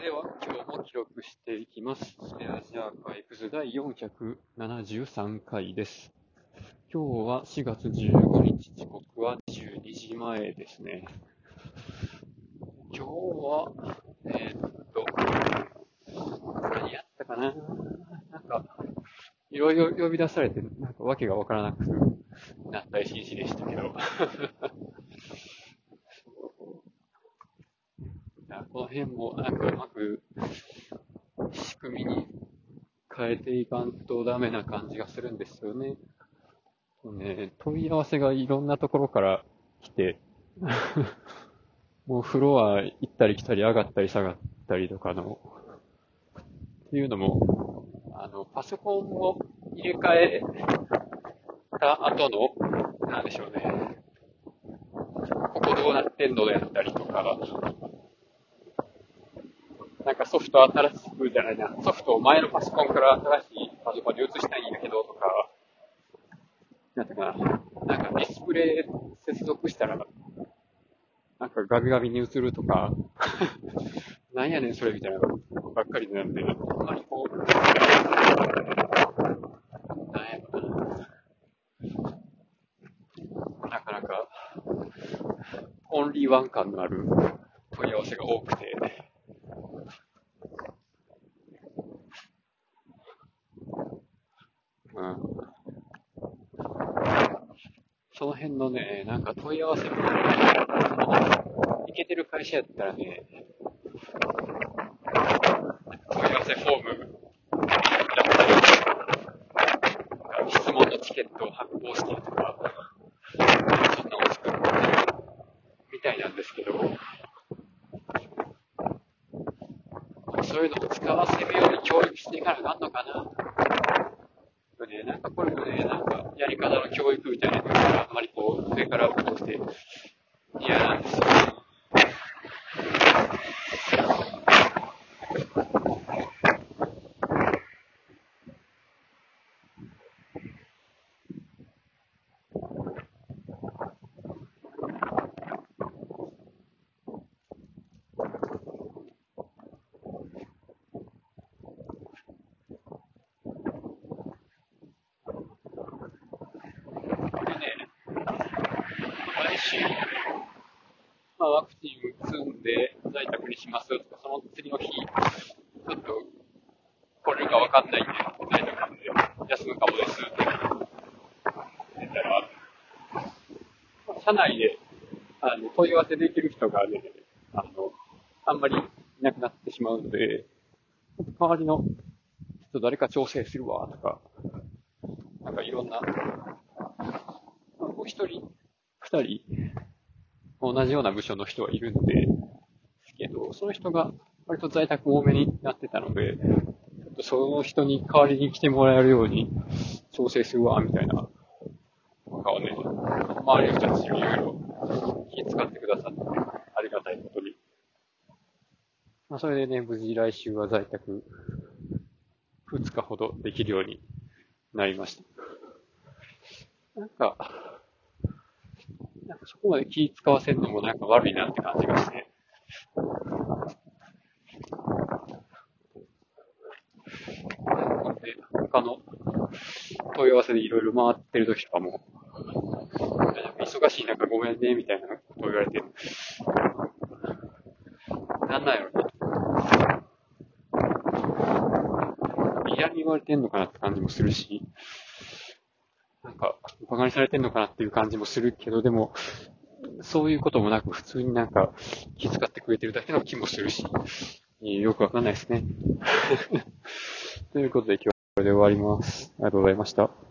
れでは今日も記録していきます。スペアジアーカイブズ第473回です。今日は4月15日、時刻は12時前ですね。今日は、えーっと、何やったかな？なんか、いろいろ呼び出されて、なんかわけがわからなくなった一日でしたけど。いやこの辺もなんかうまく仕組みに変えていかんとダメな感じがするんですよね。ね問い合わせがいろんなところから来て、もうフロア行ったり来たり上がったり下がったりとかの、っていうのも、あの、パソコンを入れ替えた後の、なんでしょうね。ここどうなってんのであったりとか、なんかソフト新しくじゃないな、ソフトを前のパソコンから新しいパソコンに移したいんだけどとか、なんていうかな、なんかディスプレイ接続したら、なんかガビガビに映るとか、なんやねんそれみたいなのばっかりなんで、あんまりこう、なんやろな、なかなか、オンリーワン感のある問い合わせが多くて、その辺のね、なんか問い合わせも、いけてる会社やったらね、問い合わせフォーム、質問のチケットを発行したりとか、そんなのを作るみたいなんですけど、そういうのを使わせるように教育していかなあかんのかな。ね、なんかこれもね、なんかやり方の教育みたいなのがあんまりこう上から落として嫌なんですよね。でね、来週、まあ、ワクチン打つんで在宅にしますとか、その次の日、ちょっと来れるかわかんないんで、在宅で休むかもですって言ったら、社内であの問い合わせできる人がね、あの、あんまりいなくなってしまうので、代わりの人誰か調整するわとか、なんかいろんなこう一人、二人、同じような部署の人はいるんで、ですけど、その人が割と在宅多めになってたので、ちょっとその人に代わりに来てもらえるように調整するわ、みたいな、とかをね、周りの人たちにいろいろ気遣ってくださって、ありがたいことに。まあ、それでね、無事来週は在宅2日ほどできるようになりました。なんか、なんかそこまで気使わせるのもなんか悪いなって感じがして。で、他の問い合わせでいろいろ回ってる時とかも、忙しい中ごめんね、みたいなことを言われて、なんなんやろな。嫌に言われてんのかなって感じもするし、か、馬鹿にされてんのかなっていう感じもするけど、でも、そういうこともなく、普通になんか、気遣ってくれてるだけの気もするし、よくわかんないですね。ということで今日はこれで終わります。ありがとうございました。